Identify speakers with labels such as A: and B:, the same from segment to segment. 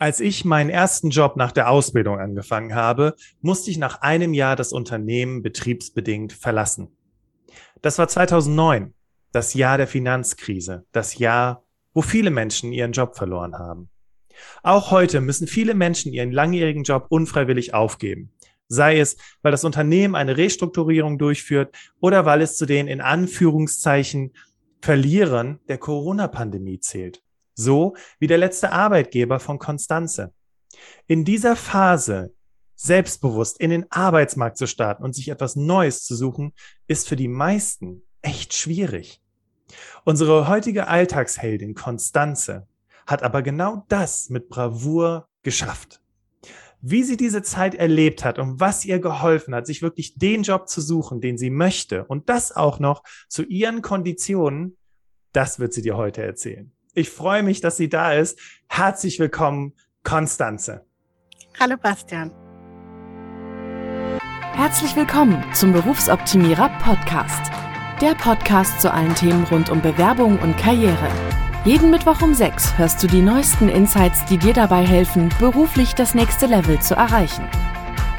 A: Als ich meinen ersten Job nach der Ausbildung angefangen habe, musste ich nach einem Jahr das Unternehmen betriebsbedingt verlassen. Das war 2009, das Jahr der Finanzkrise, das Jahr, wo viele Menschen ihren Job verloren haben. Auch heute müssen viele Menschen ihren langjährigen Job unfreiwillig aufgeben. Sei es, weil das Unternehmen eine Restrukturierung durchführt oder weil es zu den in Anführungszeichen Verlierern der Corona-Pandemie zählt so wie der letzte Arbeitgeber von Konstanze. In dieser Phase selbstbewusst in den Arbeitsmarkt zu starten und sich etwas Neues zu suchen, ist für die meisten echt schwierig. Unsere heutige Alltagsheldin Konstanze hat aber genau das mit Bravour geschafft. Wie sie diese Zeit erlebt hat und was ihr geholfen hat, sich wirklich den Job zu suchen, den sie möchte und das auch noch zu ihren Konditionen, das wird sie dir heute erzählen. Ich freue mich, dass sie da ist. Herzlich willkommen, Konstanze.
B: Hallo, Bastian.
C: Herzlich willkommen zum Berufsoptimierer Podcast. Der Podcast zu allen Themen rund um Bewerbung und Karriere. Jeden Mittwoch um 6 hörst du die neuesten Insights, die dir dabei helfen, beruflich das nächste Level zu erreichen.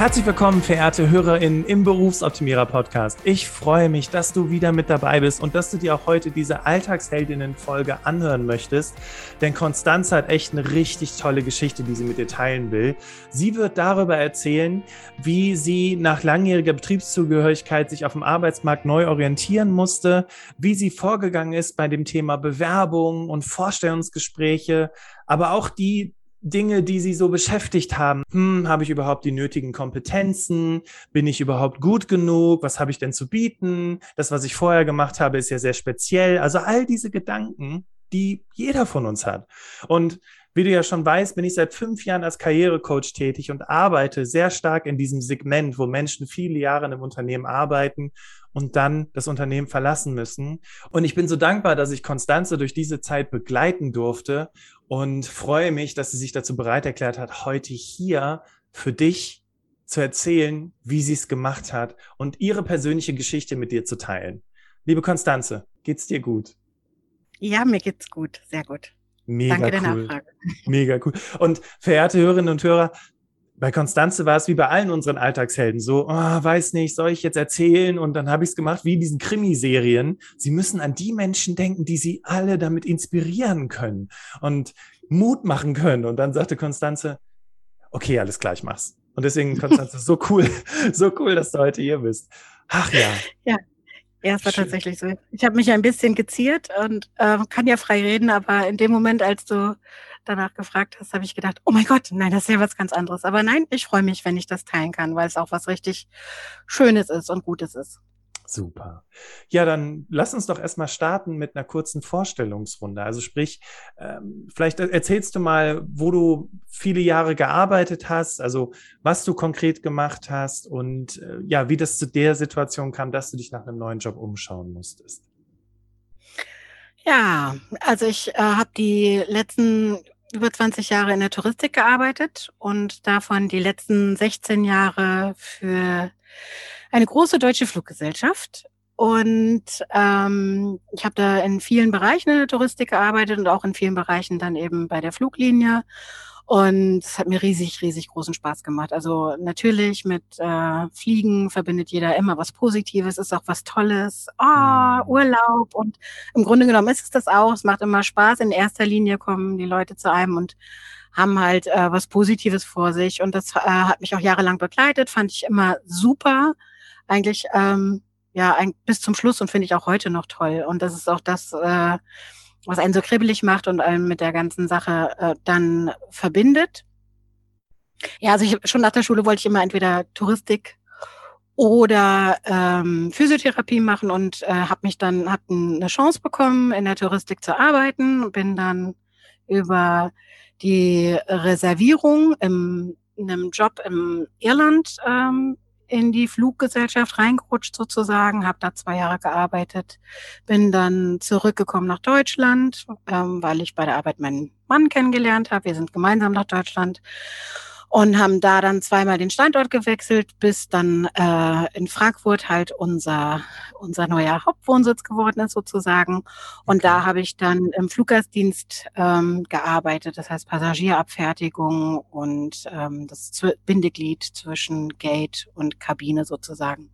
A: Herzlich willkommen, verehrte HörerInnen im Berufsoptimierer Podcast. Ich freue mich, dass du wieder mit dabei bist und dass du dir auch heute diese Alltagsheldinnen-Folge anhören möchtest. Denn Konstanze hat echt eine richtig tolle Geschichte, die sie mit dir teilen will. Sie wird darüber erzählen, wie sie nach langjähriger Betriebszugehörigkeit sich auf dem Arbeitsmarkt neu orientieren musste, wie sie vorgegangen ist bei dem Thema Bewerbung und Vorstellungsgespräche, aber auch die Dinge, die sie so beschäftigt haben. Hm, habe ich überhaupt die nötigen Kompetenzen? Bin ich überhaupt gut genug? Was habe ich denn zu bieten? Das, was ich vorher gemacht habe, ist ja sehr speziell. Also all diese Gedanken, die jeder von uns hat. Und wie du ja schon weißt, bin ich seit fünf Jahren als Karrierecoach tätig und arbeite sehr stark in diesem Segment, wo Menschen viele Jahre in einem Unternehmen arbeiten und dann das Unternehmen verlassen müssen. Und ich bin so dankbar, dass ich Konstanze durch diese Zeit begleiten durfte und freue mich, dass sie sich dazu bereit erklärt hat, heute hier für dich zu erzählen, wie sie es gemacht hat und ihre persönliche Geschichte mit dir zu teilen. Liebe Konstanze, geht's dir gut?
B: Ja, mir geht's gut, sehr gut.
A: Mega Danke cool. der Nachfrage. Mega cool. Und verehrte Hörerinnen und Hörer, bei Konstanze war es wie bei allen unseren Alltagshelden so, oh, weiß nicht, soll ich jetzt erzählen? Und dann habe ich es gemacht wie in diesen Krimiserien. Sie müssen an die Menschen denken, die sie alle damit inspirieren können und Mut machen können. Und dann sagte Konstanze, okay, alles klar, ich mach's. Und deswegen, Konstanze, so cool, so cool, dass du heute hier bist. Ach ja.
B: Ja, ja, es war Schön. tatsächlich so. Ich habe mich ein bisschen geziert und äh, kann ja frei reden, aber in dem Moment, als du danach gefragt hast, habe ich gedacht, oh mein Gott, nein, das ist ja was ganz anderes. Aber nein, ich freue mich, wenn ich das teilen kann, weil es auch was richtig Schönes ist und Gutes ist.
A: Super. Ja, dann lass uns doch erstmal starten mit einer kurzen Vorstellungsrunde. Also sprich, ähm, vielleicht erzählst du mal, wo du viele Jahre gearbeitet hast, also was du konkret gemacht hast und äh, ja, wie das zu der Situation kam, dass du dich nach einem neuen Job umschauen musstest.
B: Ja, also ich äh, habe die letzten über 20 Jahre in der Touristik gearbeitet und davon die letzten 16 Jahre für eine große deutsche Fluggesellschaft. Und ähm, ich habe da in vielen Bereichen in der Touristik gearbeitet und auch in vielen Bereichen dann eben bei der Fluglinie. Und es hat mir riesig, riesig großen Spaß gemacht. Also natürlich mit äh, Fliegen verbindet jeder immer was Positives, ist auch was Tolles. Oh, Urlaub. Und im Grunde genommen ist es das auch. Es macht immer Spaß. In erster Linie kommen die Leute zu einem und haben halt äh, was Positives vor sich. Und das äh, hat mich auch jahrelang begleitet, fand ich immer super. Eigentlich, ähm, ja, ein, bis zum Schluss und finde ich auch heute noch toll. Und das ist auch das, äh, was einen so kribbelig macht und einen mit der ganzen Sache äh, dann verbindet. Ja, also ich, schon nach der Schule wollte ich immer entweder Touristik oder ähm, Physiotherapie machen und äh, habe mich dann hab eine Chance bekommen, in der Touristik zu arbeiten. Bin dann über die Reservierung im, in einem Job im Irland ähm, in die Fluggesellschaft reingerutscht sozusagen, habe da zwei Jahre gearbeitet, bin dann zurückgekommen nach Deutschland, ähm, weil ich bei der Arbeit meinen Mann kennengelernt habe. Wir sind gemeinsam nach Deutschland und haben da dann zweimal den Standort gewechselt, bis dann äh, in Frankfurt halt unser unser neuer Hauptwohnsitz geworden ist sozusagen. Und da habe ich dann im Fluggastdienst ähm, gearbeitet, das heißt Passagierabfertigung und ähm, das Bindeglied zwischen Gate und Kabine sozusagen.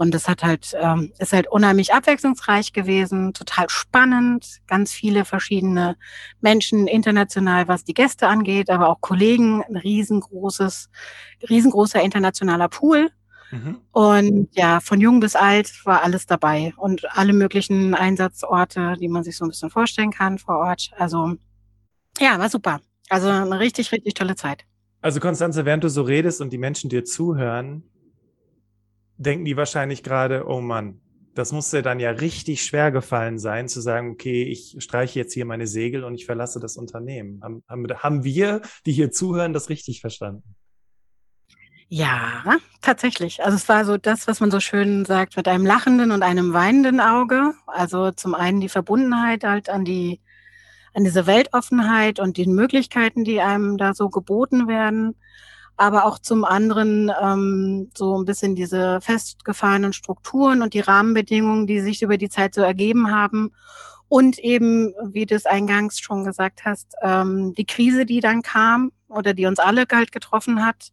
B: Und das hat halt, ähm, ist halt unheimlich abwechslungsreich gewesen, total spannend, ganz viele verschiedene Menschen international, was die Gäste angeht, aber auch Kollegen, ein riesengroßes, riesengroßer internationaler Pool. Mhm. Und ja, von jung bis alt war alles dabei und alle möglichen Einsatzorte, die man sich so ein bisschen vorstellen kann vor Ort. Also ja, war super. Also eine richtig, richtig tolle Zeit.
A: Also Konstanze, während du so redest und die Menschen dir zuhören, denken die wahrscheinlich gerade, oh Mann, das muss dir dann ja richtig schwer gefallen sein, zu sagen, okay, ich streiche jetzt hier meine Segel und ich verlasse das Unternehmen. Haben, haben, wir, die hier zuhören, das richtig verstanden?
B: Ja, tatsächlich. Also es war so das, was man so schön sagt, mit einem lachenden und einem weinenden Auge. Also zum einen die Verbundenheit halt an die, an diese Weltoffenheit und den Möglichkeiten, die einem da so geboten werden aber auch zum anderen ähm, so ein bisschen diese festgefahrenen Strukturen und die Rahmenbedingungen, die sich über die Zeit so ergeben haben. Und eben, wie du es eingangs schon gesagt hast, ähm, die Krise, die dann kam oder die uns alle halt getroffen hat.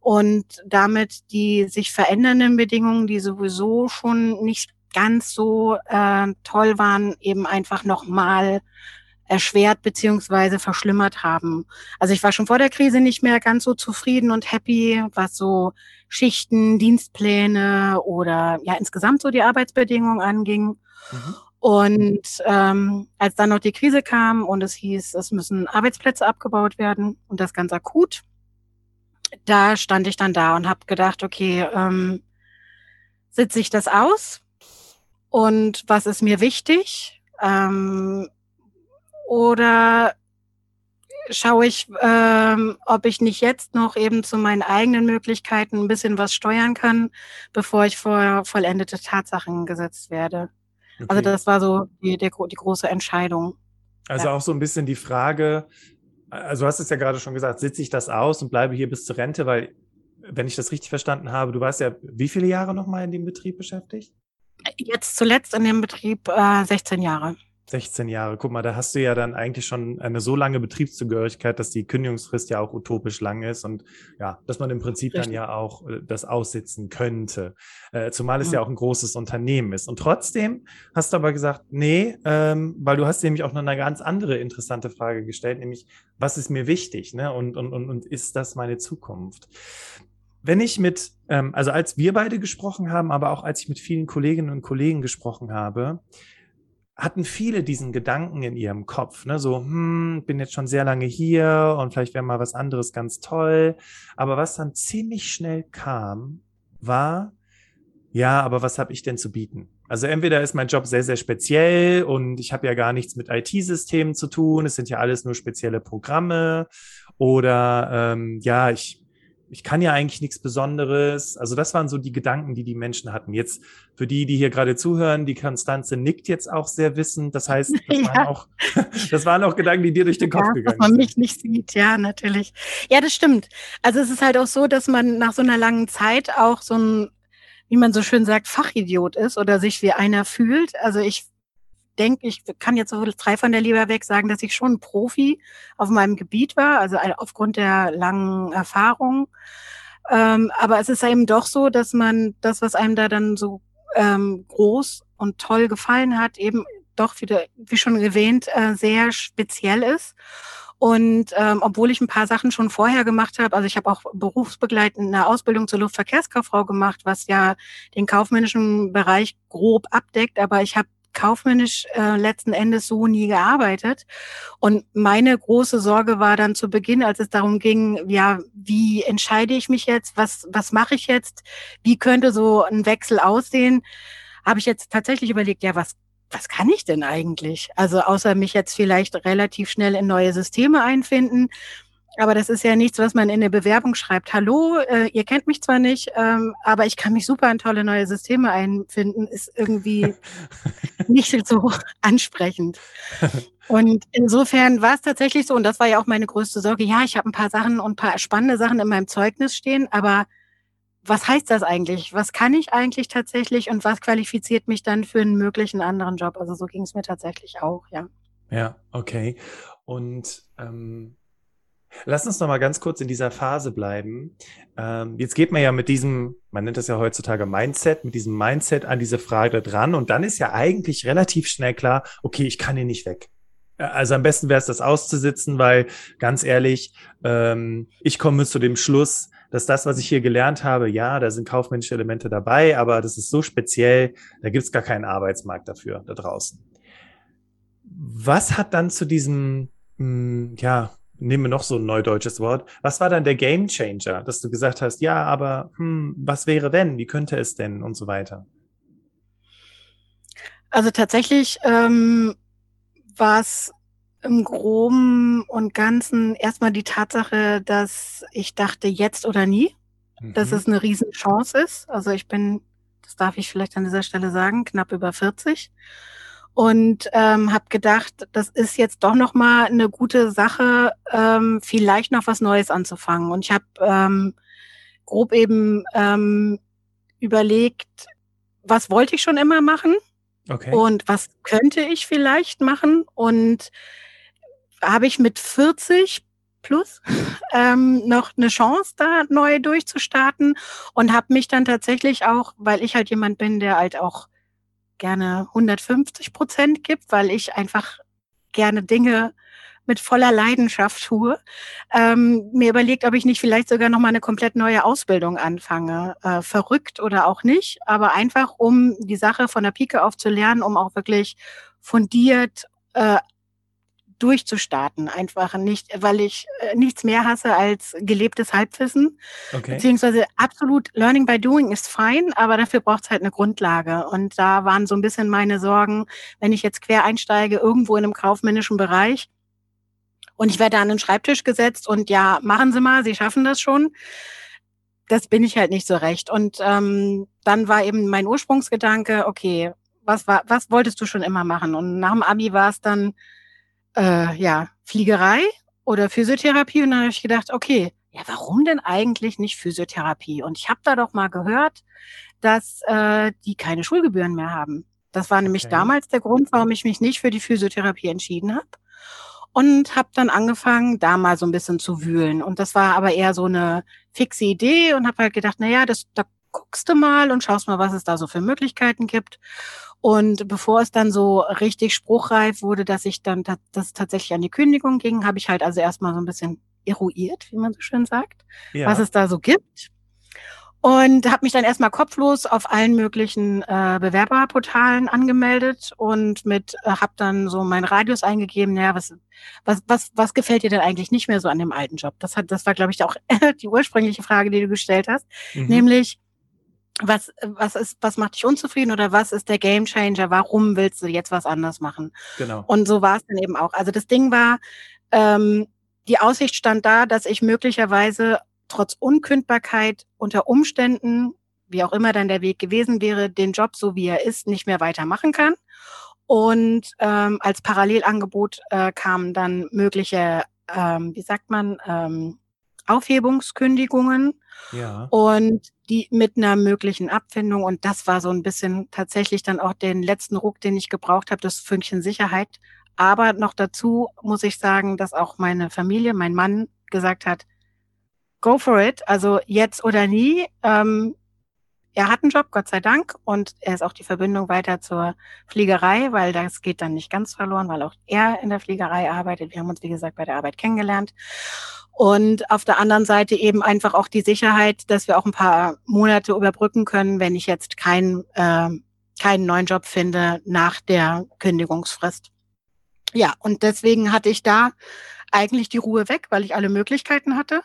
B: Und damit die sich verändernden Bedingungen, die sowieso schon nicht ganz so äh, toll waren, eben einfach nochmal erschwert beziehungsweise verschlimmert haben. Also ich war schon vor der Krise nicht mehr ganz so zufrieden und happy, was so Schichten, Dienstpläne oder ja insgesamt so die Arbeitsbedingungen anging. Mhm. Und ähm, als dann noch die Krise kam und es hieß, es müssen Arbeitsplätze abgebaut werden und das ganz akut, da stand ich dann da und habe gedacht, okay, ähm, sitze ich das aus? Und was ist mir wichtig? Ähm, oder schaue ich, ähm, ob ich nicht jetzt noch eben zu meinen eigenen Möglichkeiten ein bisschen was steuern kann, bevor ich vor vollendete Tatsachen gesetzt werde. Also okay. Also das war so die, die, die große Entscheidung.
A: Also ja. auch so ein bisschen die Frage, also du hast es ja gerade schon gesagt, sitze ich das aus und bleibe hier bis zur Rente, weil, wenn ich das richtig verstanden habe, du warst ja wie viele Jahre nochmal in dem Betrieb beschäftigt?
B: Jetzt zuletzt in dem Betrieb äh, 16 Jahre.
A: 16 Jahre. Guck mal, da hast du ja dann eigentlich schon eine so lange Betriebszugehörigkeit, dass die Kündigungsfrist ja auch utopisch lang ist und ja, dass man im Prinzip Richtig. dann ja auch äh, das aussitzen könnte. Äh, zumal es ja. ja auch ein großes Unternehmen ist. Und trotzdem hast du aber gesagt, nee, ähm, weil du hast nämlich auch noch eine ganz andere interessante Frage gestellt, nämlich, was ist mir wichtig, ne? Und, und, und, und ist das meine Zukunft? wenn ich mit, ähm, also als wir beide gesprochen haben, aber auch als ich mit vielen Kolleginnen und Kollegen gesprochen habe, hatten viele diesen Gedanken in ihrem Kopf, ne? so, hm, bin jetzt schon sehr lange hier und vielleicht wäre mal was anderes ganz toll. Aber was dann ziemlich schnell kam, war, ja, aber was habe ich denn zu bieten? Also entweder ist mein Job sehr, sehr speziell und ich habe ja gar nichts mit IT-Systemen zu tun, es sind ja alles nur spezielle Programme oder ähm, ja, ich ich kann ja eigentlich nichts Besonderes. Also das waren so die Gedanken, die die Menschen hatten. Jetzt für die, die hier gerade zuhören, die Konstanze nickt jetzt auch sehr wissend. Das heißt, das, ja. waren, auch, das waren auch Gedanken, die dir durch den Kopf ja, gegangen sind.
B: Dass man mich nicht sieht, ja, natürlich. Ja, das stimmt. Also es ist halt auch so, dass man nach so einer langen Zeit auch so ein, wie man so schön sagt, Fachidiot ist oder sich wie einer fühlt. Also ich denke, ich kann jetzt so drei von der Leber weg sagen, dass ich schon Profi auf meinem Gebiet war, also aufgrund der langen Erfahrung. Ähm, aber es ist eben doch so, dass man das, was einem da dann so ähm, groß und toll gefallen hat, eben doch wieder, wie schon erwähnt, äh, sehr speziell ist. Und ähm, obwohl ich ein paar Sachen schon vorher gemacht habe, also ich habe auch berufsbegleitend eine Ausbildung zur Luftverkehrskauffrau gemacht, was ja den kaufmännischen Bereich grob abdeckt, aber ich habe kaufmännisch äh, letzten Endes so nie gearbeitet. Und meine große Sorge war dann zu Beginn, als es darum ging, ja, wie entscheide ich mich jetzt, was, was mache ich jetzt, wie könnte so ein Wechsel aussehen, habe ich jetzt tatsächlich überlegt, ja, was, was kann ich denn eigentlich? Also außer mich jetzt vielleicht relativ schnell in neue Systeme einfinden, aber das ist ja nichts, was man in der Bewerbung schreibt. Hallo, äh, ihr kennt mich zwar nicht, ähm, aber ich kann mich super in tolle neue Systeme einfinden, ist irgendwie nicht so ansprechend. Und insofern war es tatsächlich so, und das war ja auch meine größte Sorge, ja, ich habe ein paar Sachen und ein paar spannende Sachen in meinem Zeugnis stehen, aber was heißt das eigentlich? Was kann ich eigentlich tatsächlich und was qualifiziert mich dann für einen möglichen anderen Job? Also so ging es mir tatsächlich auch, ja.
A: Ja, okay. Und ähm, lass uns noch mal ganz kurz in dieser Phase bleiben. Ähm, jetzt geht man ja mit diesem, man nennt das ja heutzutage Mindset, mit diesem Mindset an diese Frage dran und dann ist ja eigentlich relativ schnell klar, okay, ich kann hier nicht weg. Also am besten wäre es, das auszusitzen, weil ganz ehrlich, ähm, ich komme zu dem Schluss, dass das, was ich hier gelernt habe, ja, da sind kaufmännische Elemente dabei, aber das ist so speziell, da gibt es gar keinen Arbeitsmarkt dafür da draußen. Was hat dann zu diesem, mh, hm, ja, nehmen wir noch so ein neudeutsches Wort, was war dann der Game Changer, dass du gesagt hast, ja, aber hm, was wäre wenn, wie könnte es denn und so weiter?
B: Also tatsächlich ähm, war es im Groben und Ganzen erstmal die Tatsache, dass ich dachte, jetzt oder nie, mhm. dass es eine Riesenchance ist. Also ich bin, das darf ich vielleicht an dieser Stelle sagen, knapp über 40 und ähm, habe gedacht, das ist jetzt doch noch mal eine gute Sache, ähm, vielleicht noch was Neues anzufangen. Und ich habe ähm, grob eben ähm, überlegt, was wollte ich schon immer machen okay. und was könnte ich vielleicht machen und habe ich mit 40 plus ähm, noch eine Chance, da neu durchzustarten und habe mich dann tatsächlich auch, weil ich halt jemand bin, der halt auch gerne 150 Prozent gibt, weil ich einfach gerne Dinge mit voller Leidenschaft tue, ähm, mir überlegt, ob ich nicht vielleicht sogar noch mal eine komplett neue Ausbildung anfange. Äh, verrückt oder auch nicht, aber einfach, um die Sache von der Pike auf zu lernen, um auch wirklich fundiert äh, durchzustarten. Einfach nicht, weil ich äh, nichts mehr hasse als gelebtes Halbwissen. Okay. Beziehungsweise absolut Learning by Doing ist fein, aber dafür braucht es halt eine Grundlage. Und da waren so ein bisschen meine Sorgen, wenn ich jetzt quer einsteige, irgendwo in einem kaufmännischen Bereich und ich werde an den Schreibtisch gesetzt und ja, machen Sie mal, Sie schaffen das schon. Das bin ich halt nicht so recht. Und ähm, dann war eben mein Ursprungsgedanke, okay, was war, was wolltest du schon immer machen? Und nach dem Abi war es dann äh, ja, Fliegerei oder Physiotherapie. Und dann habe ich gedacht, okay, ja, warum denn eigentlich nicht Physiotherapie? Und ich habe da doch mal gehört, dass äh, die keine Schulgebühren mehr haben. Das war nämlich okay. damals der Grund, warum ich mich nicht für die Physiotherapie entschieden habe. Und habe dann angefangen, da mal so ein bisschen zu wühlen. Und das war aber eher so eine fixe Idee und habe halt gedacht, na ja, das, da guckst du mal und schaust mal, was es da so für Möglichkeiten gibt. Und bevor es dann so richtig spruchreif wurde, dass ich dann das tatsächlich an die Kündigung ging, habe ich halt also erstmal so ein bisschen eruiert, wie man so schön sagt, ja. was es da so gibt. Und habe mich dann erstmal kopflos auf allen möglichen äh, Bewerberportalen angemeldet und mit äh, habe dann so meinen Radius eingegeben, ja, was, was, was, was gefällt dir denn eigentlich nicht mehr so an dem alten Job? Das hat, das war, glaube ich, auch die ursprüngliche Frage, die du gestellt hast. Mhm. Nämlich, was, was ist, was macht dich unzufrieden oder was ist der Game Changer? Warum willst du jetzt was anders machen? Genau. Und so war es dann eben auch. Also das Ding war, ähm, die Aussicht stand da, dass ich möglicherweise trotz Unkündbarkeit unter Umständen, wie auch immer dann der Weg gewesen wäre, den Job so wie er ist, nicht mehr weitermachen kann. Und ähm, als Parallelangebot äh, kamen dann mögliche, ähm, wie sagt man, ähm, Aufhebungskündigungen ja. und die mit einer möglichen Abfindung. Und das war so ein bisschen tatsächlich dann auch den letzten Ruck, den ich gebraucht habe, das Fünkchen Sicherheit. Aber noch dazu muss ich sagen, dass auch meine Familie, mein Mann gesagt hat, go for it, also jetzt oder nie. Ähm, er hat einen Job, Gott sei Dank, und er ist auch die Verbindung weiter zur Fliegerei, weil das geht dann nicht ganz verloren, weil auch er in der Fliegerei arbeitet. Wir haben uns, wie gesagt, bei der Arbeit kennengelernt. Und auf der anderen Seite eben einfach auch die Sicherheit, dass wir auch ein paar Monate überbrücken können, wenn ich jetzt keinen äh, keinen neuen Job finde nach der Kündigungsfrist. Ja, und deswegen hatte ich da eigentlich die Ruhe weg, weil ich alle Möglichkeiten hatte.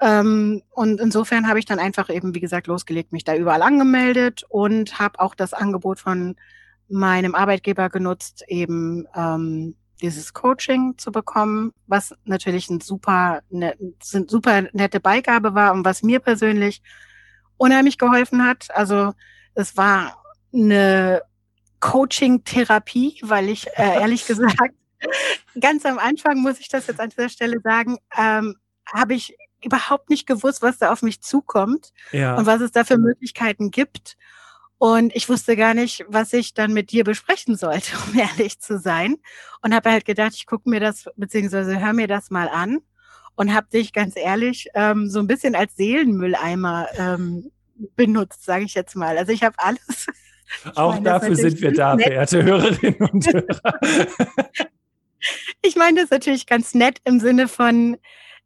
B: Ähm, und insofern habe ich dann einfach eben, wie gesagt, losgelegt, mich da überall angemeldet und habe auch das Angebot von meinem Arbeitgeber genutzt, eben ähm, dieses Coaching zu bekommen, was natürlich ein super, ne, super nette Beigabe war und was mir persönlich unheimlich geholfen hat. Also es war eine Coaching-Therapie, weil ich äh, ehrlich gesagt ganz am Anfang muss ich das jetzt an dieser Stelle sagen, ähm, habe ich überhaupt nicht gewusst, was da auf mich zukommt ja. und was es da für Möglichkeiten gibt. Und ich wusste gar nicht, was ich dann mit dir besprechen sollte, um ehrlich zu sein. Und habe halt gedacht, ich gucke mir das, beziehungsweise hör mir das mal an und habe dich ganz ehrlich ähm, so ein bisschen als Seelenmülleimer ähm, benutzt, sage ich jetzt mal. Also ich habe alles.
A: Auch meine, dafür sind wir da, nett. verehrte Hörerinnen und Hörer.
B: ich meine das natürlich ganz nett im Sinne von,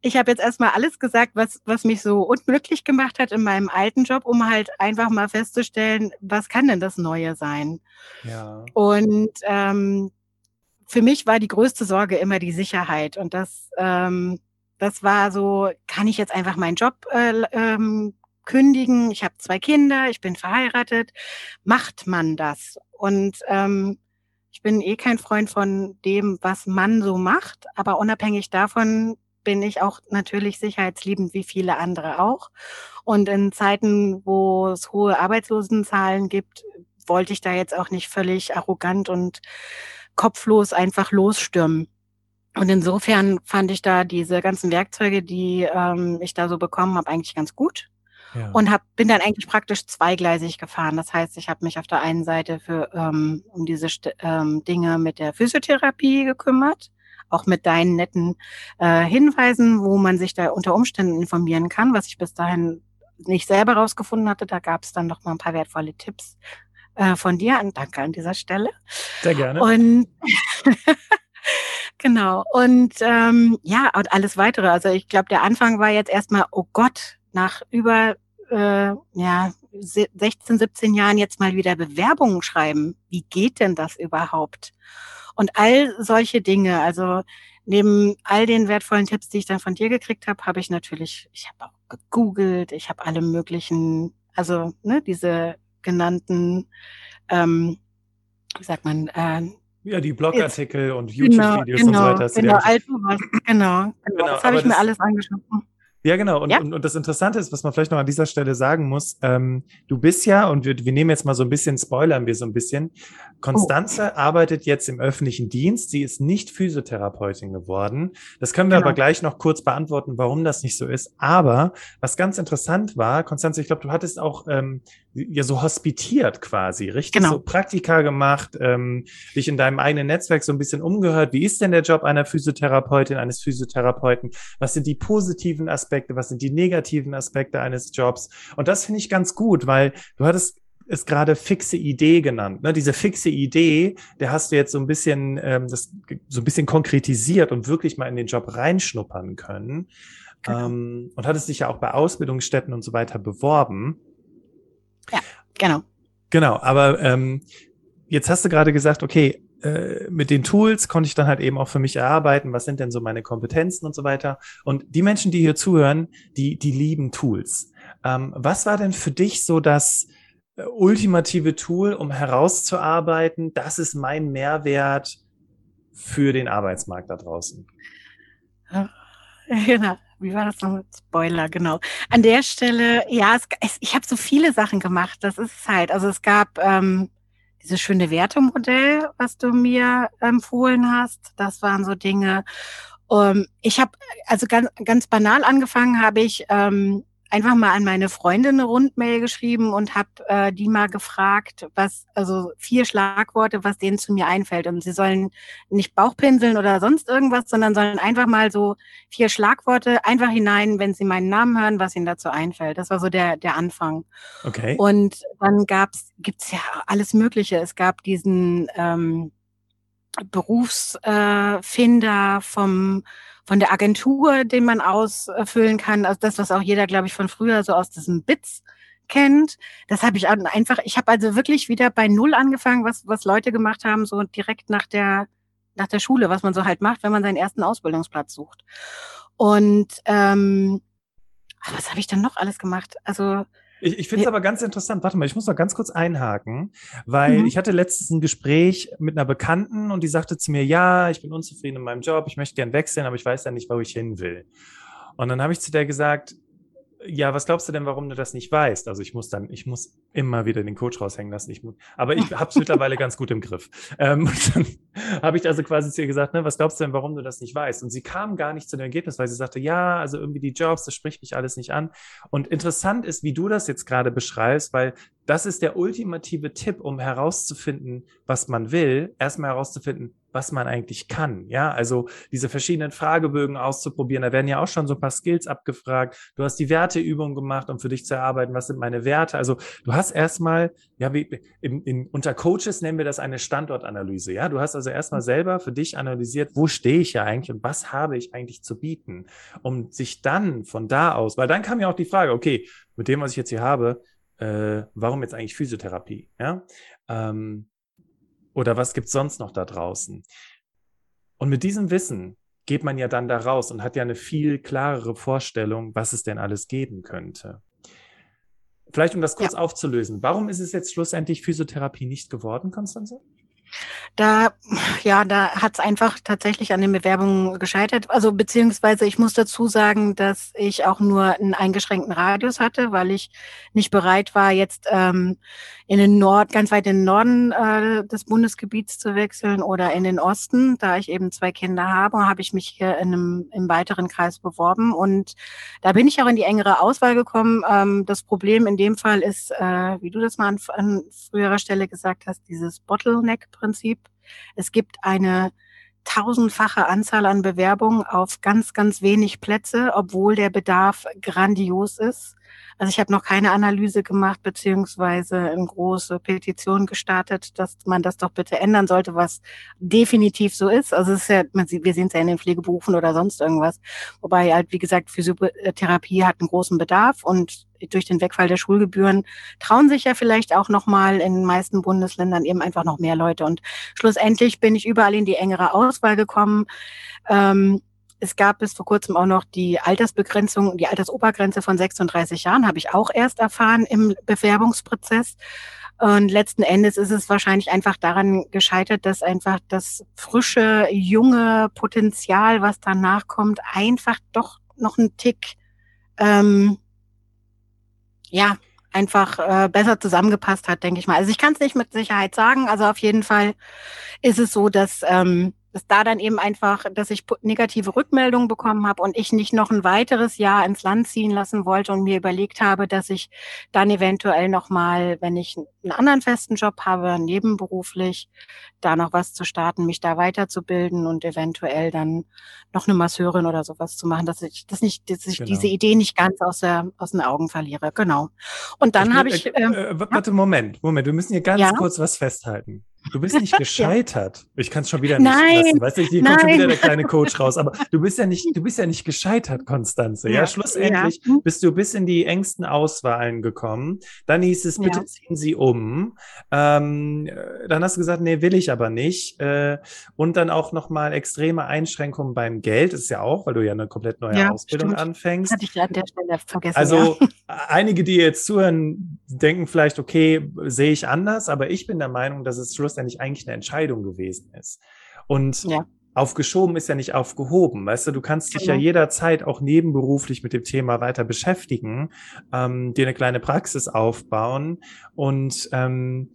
B: ich habe jetzt erstmal alles gesagt, was, was mich so unglücklich gemacht hat in meinem alten Job, um halt einfach mal festzustellen, was kann denn das Neue sein? Ja. Und ähm, für mich war die größte Sorge immer die Sicherheit. Und das, ähm, das war so, kann ich jetzt einfach meinen Job äh, ähm, kündigen? Ich habe zwei Kinder, ich bin verheiratet. Macht man das? Und ähm, ich bin eh kein Freund von dem, was man so macht, aber unabhängig davon bin ich auch natürlich sicherheitsliebend wie viele andere auch. Und in Zeiten, wo es hohe Arbeitslosenzahlen gibt, wollte ich da jetzt auch nicht völlig arrogant und kopflos einfach losstürmen. Und insofern fand ich da diese ganzen Werkzeuge, die ähm, ich da so bekommen habe, eigentlich ganz gut. Ja. Und hab, bin dann eigentlich praktisch zweigleisig gefahren. Das heißt, ich habe mich auf der einen Seite für ähm, um diese ähm, Dinge mit der Physiotherapie gekümmert auch mit deinen netten äh, Hinweisen, wo man sich da unter Umständen informieren kann, was ich bis dahin nicht selber rausgefunden hatte. Da gab es dann noch mal ein paar wertvolle Tipps äh, von dir. Und danke an dieser Stelle.
A: Sehr gerne.
B: Und genau. Und ähm, ja, und alles weitere. Also ich glaube, der Anfang war jetzt erstmal, oh Gott, nach über äh, ja, 16, 17 Jahren jetzt mal wieder Bewerbungen schreiben. Wie geht denn das überhaupt? Und all solche Dinge, also neben all den wertvollen Tipps, die ich dann von dir gekriegt habe, habe ich natürlich, ich habe auch gegoogelt, ich habe alle möglichen, also ne, diese genannten, ähm, wie sagt man, äh,
A: ja, die Blogartikel und YouTube-Videos genau, und so weiter.
B: Genau, genau, genau, genau, genau. Das habe ich mir alles angeschaut.
A: Ja, genau. Und, ja? und, und das Interessante ist, was man vielleicht noch an dieser Stelle sagen muss, ähm, du bist ja, und wir, wir nehmen jetzt mal so ein bisschen, spoilern wir so ein bisschen, Konstanze oh. arbeitet jetzt im öffentlichen Dienst. Sie ist nicht Physiotherapeutin geworden. Das können wir genau. aber gleich noch kurz beantworten, warum das nicht so ist. Aber was ganz interessant war, Konstanze, ich glaube, du hattest auch ähm, ja so hospitiert quasi, richtig? Genau. So Praktika gemacht, ähm, dich in deinem eigenen Netzwerk so ein bisschen umgehört. Wie ist denn der Job einer Physiotherapeutin, eines Physiotherapeuten? Was sind die positiven Aspekte? Was sind die negativen Aspekte eines Jobs? Und das finde ich ganz gut, weil du hattest es gerade fixe Idee genannt. Ne? Diese fixe Idee, der hast du jetzt so ein bisschen, ähm, das so ein bisschen konkretisiert und wirklich mal in den Job reinschnuppern können. Genau. Ähm, und hattest dich ja auch bei Ausbildungsstätten und so weiter beworben.
B: Ja, genau.
A: Genau, aber ähm, jetzt hast du gerade gesagt, okay, äh, mit den Tools konnte ich dann halt eben auch für mich erarbeiten, was sind denn so meine Kompetenzen und so weiter. Und die Menschen, die hier zuhören, die, die lieben Tools. Ähm, was war denn für dich so das äh, ultimative Tool, um herauszuarbeiten, das ist mein Mehrwert für den Arbeitsmarkt da draußen?
B: Genau wie war das noch? Spoiler, genau. An der Stelle, ja, es, ich habe so viele Sachen gemacht. Das ist halt. Also es gab ähm, dieses schöne Wertemodell, was du mir empfohlen hast. Das waren so Dinge. Ähm, ich habe, also ganz, ganz banal angefangen habe ich ähm, einfach mal an meine Freundin eine Rundmail geschrieben und habe äh, die mal gefragt, was, also vier Schlagworte, was denen zu mir einfällt. Und sie sollen nicht Bauchpinseln oder sonst irgendwas, sondern sollen einfach mal so vier Schlagworte einfach hinein, wenn sie meinen Namen hören, was ihnen dazu einfällt. Das war so der, der Anfang.
A: Okay.
B: Und dann gab's, gibt's ja alles Mögliche. Es gab diesen ähm, Berufsfinder äh, vom von der Agentur, den man ausfüllen kann. Also das, was auch jeder, glaube ich, von früher so aus diesem Bits kennt. Das habe ich einfach, ich habe also wirklich wieder bei Null angefangen, was, was Leute gemacht haben, so direkt nach der, nach der Schule, was man so halt macht, wenn man seinen ersten Ausbildungsplatz sucht. Und ähm, was habe ich dann noch alles gemacht? Also
A: Ich, ich finde es aber ganz interessant. Warte mal, ich muss noch ganz kurz einhaken, weil mhm. ich hatte letztens ein Gespräch mit einer Bekannten und die sagte zu mir, ja, ich bin unzufrieden in meinem Job, ich möchte gern wechseln, aber ich weiß ja nicht, wo ich hin will. Und dann habe ich zu der gesagt, ja, was glaubst du denn, warum du das nicht weißt? Also ich muss dann, ich muss immer wieder den Coach raushängen lassen. Ich muss, aber ich habe es mittlerweile ganz gut im Griff. Ähm, und dann habe ich also quasi zu ihr gesagt, ne, was glaubst du denn, warum du das nicht weißt? Und sie kam gar nicht zu dem Ergebnis, weil sie sagte, ja, also irgendwie die Jobs, das spricht mich alles nicht an. Und interessant ist, wie du das jetzt gerade beschreibst, weil das ist der ultimative Tipp, um herauszufinden, was man will. Erstmal herauszufinden, was man eigentlich kann. Ja, also diese verschiedenen Fragebögen auszuprobieren. Da werden ja auch schon so ein paar Skills abgefragt. Du hast die Werteübung gemacht, um für dich zu erarbeiten, was sind meine Werte. Also du hast erstmal, ja, wie, in, in, unter Coaches nennen wir das eine Standortanalyse. Ja, du hast also erstmal mhm. selber für dich analysiert, wo stehe ich ja eigentlich und was habe ich eigentlich zu bieten, um sich dann von da aus, weil dann kam ja auch die Frage, okay, mit dem, was ich jetzt hier habe, äh, warum jetzt eigentlich Physiotherapie? Ja, ähm, oder was gibt's sonst noch da draußen? Und mit diesem Wissen geht man ja dann da raus und hat ja eine viel klarere Vorstellung, was es denn alles geben könnte. Vielleicht um das kurz ja. aufzulösen, warum ist es jetzt schlussendlich Physiotherapie nicht geworden, Konstanze?
B: Da, ja, da hat es einfach tatsächlich an den Bewerbungen gescheitert. Also beziehungsweise ich muss dazu sagen, dass ich auch nur einen eingeschränkten Radius hatte, weil ich nicht bereit war, jetzt ähm, in den Nord, ganz weit in den Norden äh, des Bundesgebiets zu wechseln oder in den Osten. Da ich eben zwei Kinder habe, habe ich mich hier in einem im weiteren Kreis beworben und da bin ich auch in die engere Auswahl gekommen. Ähm, das Problem in dem Fall ist, äh, wie du das mal an, an früherer Stelle gesagt hast, dieses Bottleneck Prinzip. Es gibt eine tausendfache Anzahl an Bewerbungen auf ganz, ganz wenig Plätze, obwohl der Bedarf grandios ist. Also ich habe noch keine Analyse gemacht, beziehungsweise eine große Petition gestartet, dass man das doch bitte ändern sollte, was definitiv so ist. Also es ist ja, sieht, wir sehen es ja in den Pflegeberufen oder sonst irgendwas. Wobei halt, wie gesagt, Physiotherapie hat einen großen Bedarf und durch den Wegfall der Schulgebühren trauen sich ja vielleicht auch nochmal in den meisten Bundesländern eben einfach noch mehr Leute. Und schlussendlich bin ich überall in die engere Auswahl gekommen. Ähm, es gab bis vor kurzem auch noch die Altersbegrenzung, die Altersobergrenze von 36 Jahren, habe ich auch erst erfahren im Bewerbungsprozess. Und letzten Endes ist es wahrscheinlich einfach daran gescheitert, dass einfach das frische, junge Potenzial, was danach kommt, einfach doch noch ein Tick, ähm, ja, einfach äh, besser zusammengepasst hat, denke ich mal. Also ich kann es nicht mit Sicherheit sagen. Also auf jeden Fall ist es so, dass ähm, dass da dann eben einfach, dass ich negative Rückmeldungen bekommen habe und ich nicht noch ein weiteres Jahr ins Land ziehen lassen wollte und mir überlegt habe, dass ich dann eventuell nochmal, wenn ich einen anderen festen Job habe, nebenberuflich, da noch was zu starten, mich da weiterzubilden und eventuell dann noch eine Masseurin oder sowas zu machen, dass ich das nicht, dass ich genau. diese Idee nicht ganz aus, der, aus den Augen verliere. Genau. Und dann habe ich.
A: Äh, äh, warte, Moment, Moment, wir müssen hier ganz ja? kurz was festhalten. Du bist nicht gescheitert. Ich kann es schon wieder nicht
B: nein,
A: lassen. Weißt du, hier kommt schon wieder der kleine Coach raus. Aber du bist ja nicht, du bist ja nicht gescheitert, Konstanze. Ja, ja schlussendlich ja. bist du bis in die engsten Auswahlen gekommen. Dann hieß es, bitte ziehen Sie um. Ähm, dann hast du gesagt, nee, will ich aber nicht. Äh, und dann auch nochmal extreme Einschränkungen beim Geld. Das ist ja auch, weil du ja eine komplett neue Ausbildung stimmt. anfängst.
B: Hatte ich an der Stelle vergessen.
A: Also einige, die jetzt zuhören, denken vielleicht, okay, sehe ich anders, aber ich bin der Meinung, dass es schlussendlich schlussendlich eigentlich eine Entscheidung gewesen ist. Und ja. Aufgeschoben ist ja nicht aufgehoben. Weißt du, du kannst dich genau. ja jederzeit auch nebenberuflich mit dem Thema weiter beschäftigen, ähm, dir eine kleine Praxis aufbauen und ähm,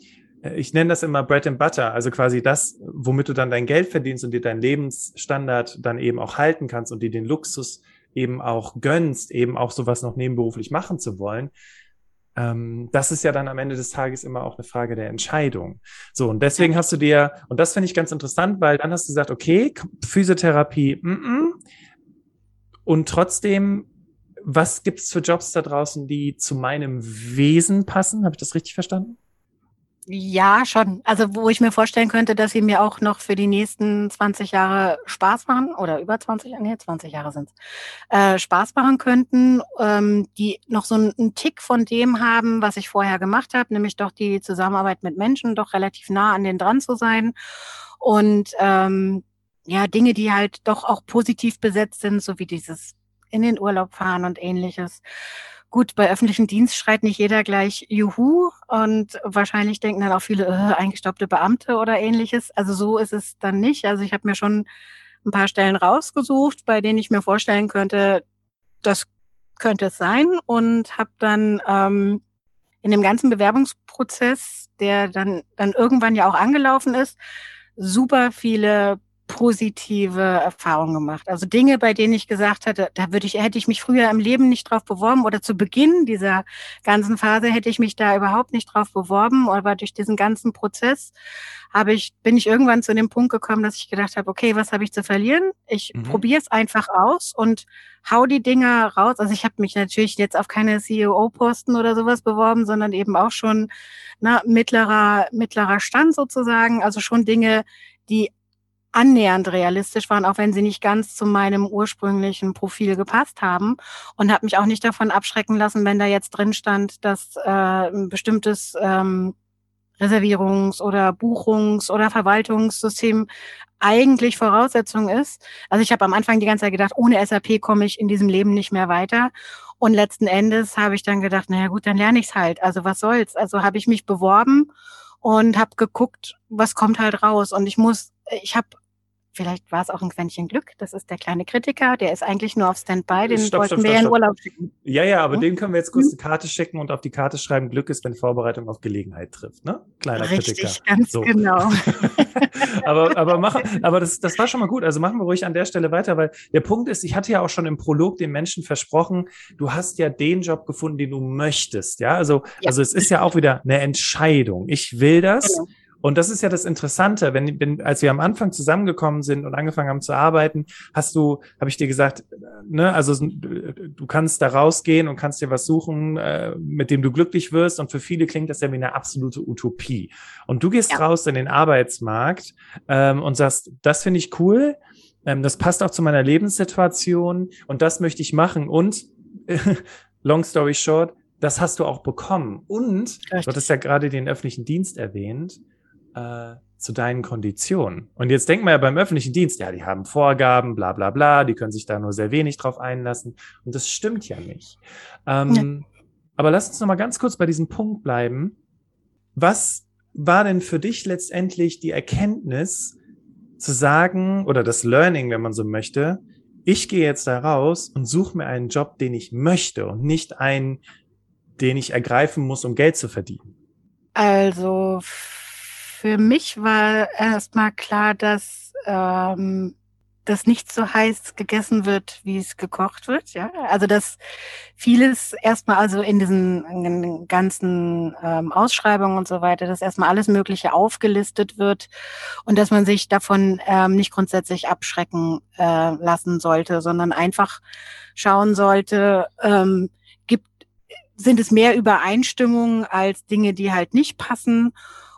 A: ich nenne das immer Bread and Butter, also quasi das, womit du dann dein Geld verdienst und dir deinen Lebensstandard dann eben auch halten kannst und dir den Luxus eben auch gönnst, eben auch sowas noch nebenberuflich machen zu wollen ähm, das ist ja dann am Ende des Tages immer auch eine Frage der Entscheidung. So, und deswegen hast du dir, und das finde ich ganz interessant, weil dann hast du gesagt, okay, Physiotherapie, mm -mm, und trotzdem, was gibt's für Jobs da draußen, die zu meinem Wesen passen? Habe ich das richtig verstanden?
B: Ja, schon. Also wo ich mir vorstellen könnte, dass sie mir auch noch für die nächsten 20 Jahre Spaß machen oder über 20, nee, 20 Jahre sind's, äh, Spaß machen könnten, ähm, die noch so einen Tick von dem haben, was ich vorher gemacht habe, nämlich doch die Zusammenarbeit mit Menschen, doch relativ nah an den dran zu sein und ähm, ja, Dinge, die halt doch auch positiv besetzt sind, so wie dieses in den Urlaub fahren und ähnliches. Gut, bei öffentlichen Dienst schreit nicht jeder gleich Juhu und wahrscheinlich denken dann auch viele äh, eingestaubte Beamte oder ähnliches. Also so ist es dann nicht. Also ich habe mir schon ein paar Stellen rausgesucht, bei denen ich mir vorstellen könnte, das könnte es sein und habe dann ähm, in dem ganzen Bewerbungsprozess, der dann, dann irgendwann ja auch angelaufen ist, super viele positive Erfahrungen gemacht. Also Dinge, bei denen ich gesagt hatte, da würde ich, hätte ich mich früher im Leben nicht drauf beworben oder zu Beginn dieser ganzen Phase hätte ich mich da überhaupt nicht drauf beworben, aber durch diesen ganzen Prozess habe ich, bin ich irgendwann zu dem Punkt gekommen, dass ich gedacht habe, okay, was habe ich zu verlieren? Ich mhm. probiere es einfach aus und hau die Dinger raus. Also ich habe mich natürlich jetzt auf keine CEO-Posten oder sowas beworben, sondern eben auch schon na, mittlerer, mittlerer Stand sozusagen. Also schon Dinge, die annähernd realistisch waren, auch wenn sie nicht ganz zu meinem ursprünglichen Profil gepasst haben und habe mich auch nicht davon abschrecken lassen, wenn da jetzt drin stand, dass äh, ein bestimmtes ähm, Reservierungs- oder Buchungs- oder Verwaltungssystem eigentlich Voraussetzung ist. Also ich habe am Anfang die ganze Zeit gedacht, ohne SAP komme ich in diesem Leben nicht mehr weiter. Und letzten Endes habe ich dann gedacht, naja gut, dann lerne ich es halt. Also was soll's? Also habe ich mich beworben und habe geguckt, was kommt halt raus. Und ich muss, ich habe Vielleicht war es auch ein Quäntchen Glück. Das ist der kleine Kritiker. Der ist eigentlich nur auf Standby. Den stopp, wollten stopp, wir stopp, in Urlaub schicken.
A: Ja, ja, aber hm? den können wir jetzt kurz eine Karte schicken und auf die Karte schreiben, Glück ist, wenn Vorbereitung auf Gelegenheit trifft. Ne?
B: Kleiner Richtig, Kritiker. ganz so. genau.
A: aber aber, mach, aber das, das war schon mal gut. Also machen wir ruhig an der Stelle weiter, weil der Punkt ist, ich hatte ja auch schon im Prolog den Menschen versprochen, du hast ja den Job gefunden, den du möchtest. Ja, also, ja. also es ist ja auch wieder eine Entscheidung. Ich will das. Genau und das ist ja das Interessante, wenn, wenn als wir am Anfang zusammengekommen sind und angefangen haben zu arbeiten, hast du, habe ich dir gesagt, ne, also du kannst da rausgehen und kannst dir was suchen, äh, mit dem du glücklich wirst. Und für viele klingt das ja wie eine absolute Utopie. Und du gehst ja. raus in den Arbeitsmarkt ähm, und sagst, das finde ich cool, ähm, das passt auch zu meiner Lebenssituation und das möchte ich machen. Und long story short, das hast du auch bekommen. Und Richtig. du hattest ja gerade den öffentlichen Dienst erwähnt äh, zu deinen Konditionen. Und jetzt denkt man ja beim öffentlichen Dienst, ja, die haben Vorgaben, bla bla bla, die können sich da nur sehr wenig drauf einlassen. Und das stimmt ja nicht. Ähm, ja. Aber lass uns noch mal ganz kurz bei diesem Punkt bleiben. Was war denn für dich letztendlich die Erkenntnis zu sagen oder das Learning, wenn man so möchte, ich gehe jetzt da raus und suche mir einen Job, den ich möchte und nicht einen, den ich ergreifen muss, um Geld zu verdienen?
B: Also für mich war erstmal klar, dass ähm, das nicht so heiß gegessen wird, wie es gekocht wird. Ja, also dass vieles erstmal also in diesen in den ganzen ähm, Ausschreibungen und so weiter, dass erstmal alles Mögliche aufgelistet wird und dass man sich davon ähm, nicht grundsätzlich abschrecken äh, lassen sollte, sondern einfach schauen sollte, ähm, gibt sind es mehr Übereinstimmungen als Dinge, die halt nicht passen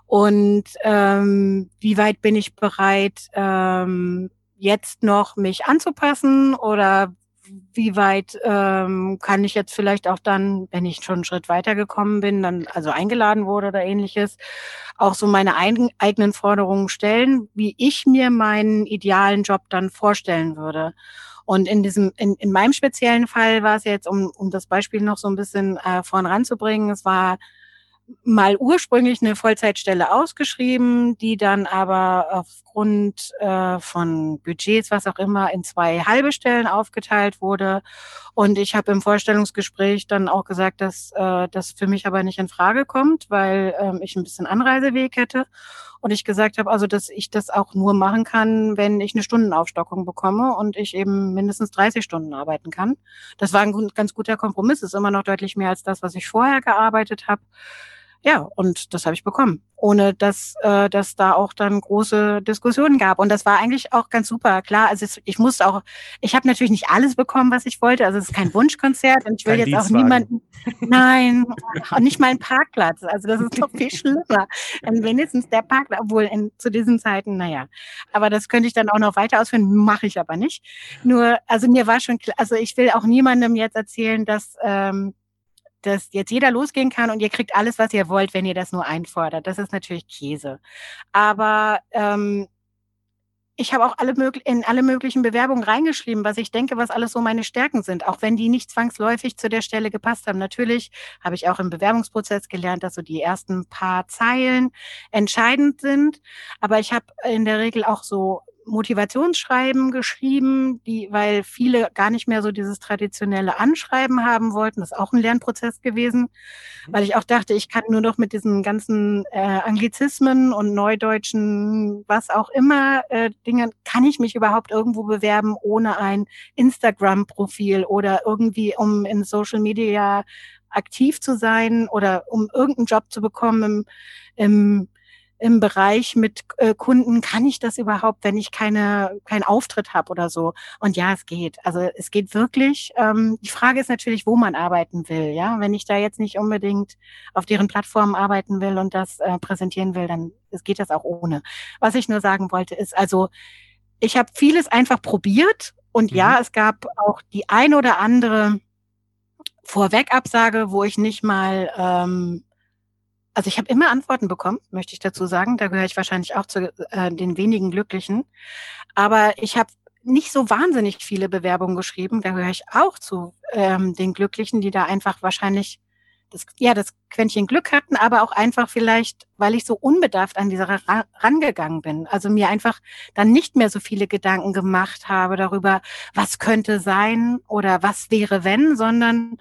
B: und ähm, wie weit bin ich bereit, ähm, jetzt noch mich anzupassen oder wie weit ähm, kann ich jetzt vielleicht auch dann, wenn ich schon einen Schritt weitergekommen bin, dann also eingeladen wurde oder ähnliches, auch so meine ein, eigenen Forderungen stellen, wie ich mir meinen idealen Job dann vorstellen würde. Und in diesem, in, in meinem speziellen Fall war es jetzt, um, um das Beispiel noch so ein bisschen äh, vorn ranzubringen, es war mal ursprünglich eine Vollzeitstelle ausgeschrieben, die dann aber aufgrund äh, von Budgets, was auch immer, in zwei halbe Stellen aufgeteilt wurde. Und ich habe im Vorstellungsgespräch dann auch gesagt, dass äh, das für mich aber nicht in Frage kommt, weil ähm, ich ein bisschen Anreiseweg hätte. Und ich gesagt habe, also, dass ich das auch nur machen kann, wenn ich eine Stundenaufstockung bekomme und ich eben mindestens 30 Stunden arbeiten kann. Das war ein ganz guter Kompromiss, ist immer noch deutlich mehr als das, was ich vorher gearbeitet habe. Ja, und das habe ich bekommen, ohne dass äh, dass da auch dann große Diskussionen gab. Und das war eigentlich auch ganz super. Klar, also es, ich musste auch, ich habe natürlich nicht alles bekommen, was ich wollte. Also es ist kein Wunschkonzert und ich will kein jetzt auch niemanden, nein, nicht mal einen Parkplatz. Also das ist noch viel schlimmer. Dann wenigstens der Parkplatz, obwohl in, zu diesen Zeiten, naja. Aber das könnte ich dann auch noch weiter ausführen, mache ich aber nicht. Nur, also mir war schon klar, also ich will auch niemandem jetzt erzählen, dass ähm, dass jetzt jeder losgehen kann und ihr kriegt alles, was ihr wollt, wenn ihr das nur einfordert. Das ist natürlich Käse. Aber ähm, ich habe auch alle in alle möglichen Bewerbungen reingeschrieben, was ich denke, was alles so meine Stärken sind, auch wenn die nicht zwangsläufig zu der Stelle gepasst haben. Natürlich habe ich auch im Bewerbungsprozess gelernt, dass so die ersten paar Zeilen entscheidend sind, aber ich habe in der Regel auch so Motivationsschreiben geschrieben, die, weil viele gar nicht mehr so dieses traditionelle Anschreiben haben wollten. Das ist auch ein Lernprozess gewesen, mhm. weil ich auch dachte, ich kann nur noch mit diesen ganzen äh, Anglizismen und Neudeutschen, was auch immer, äh, Dingen, kann ich mich überhaupt irgendwo bewerben ohne ein Instagram-Profil oder irgendwie, um in Social Media aktiv zu sein oder um irgendeinen Job zu bekommen im, im im Bereich mit äh, Kunden, kann ich das überhaupt, wenn ich keine keinen Auftritt habe oder so? Und ja, es geht. Also es geht wirklich. Ähm, die Frage ist natürlich, wo man arbeiten will. Ja, wenn ich da jetzt nicht unbedingt auf deren Plattformen arbeiten will und das äh, präsentieren will, dann es geht das auch ohne. Was ich nur sagen wollte, ist also, ich habe vieles einfach probiert und mhm. ja, es gab auch die ein oder andere Vorwegabsage, wo ich nicht mal ähm, also ich habe immer Antworten bekommen, möchte ich dazu sagen. Da gehöre ich wahrscheinlich auch zu äh, den wenigen Glücklichen. Aber ich habe nicht so wahnsinnig viele Bewerbungen geschrieben. Da gehöre ich auch zu ähm, den Glücklichen, die da einfach wahrscheinlich das, ja, das Quäntchen Glück hatten, aber auch einfach vielleicht, weil ich so unbedarft an dieser Sache rangegangen bin. Also mir einfach dann nicht mehr so viele Gedanken gemacht habe darüber, was könnte sein oder was wäre wenn, sondern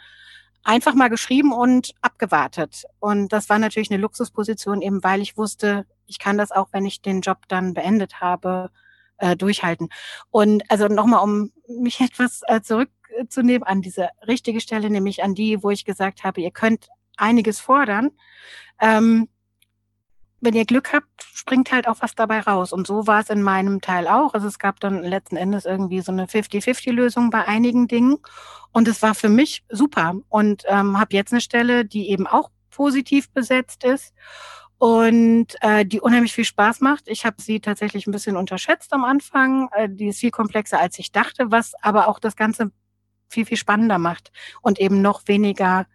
B: einfach mal geschrieben und abgewartet. Und das war natürlich eine Luxusposition, eben weil ich wusste, ich kann das auch, wenn ich den Job dann beendet habe, äh, durchhalten. Und also nochmal, um mich etwas äh, zurückzunehmen an diese richtige Stelle, nämlich an die, wo ich gesagt habe, ihr könnt einiges fordern. Ähm, wenn ihr Glück habt, springt halt auch was dabei raus. Und so war es in meinem Teil auch. Also es gab dann letzten Endes irgendwie so eine 50-50-Lösung bei einigen Dingen. Und es war für mich super. Und ähm, habe jetzt eine Stelle, die eben auch positiv besetzt ist und äh, die unheimlich viel Spaß macht. Ich habe sie tatsächlich ein bisschen unterschätzt am Anfang. Äh, die ist viel komplexer, als ich dachte, was aber auch das Ganze viel, viel spannender macht und eben noch weniger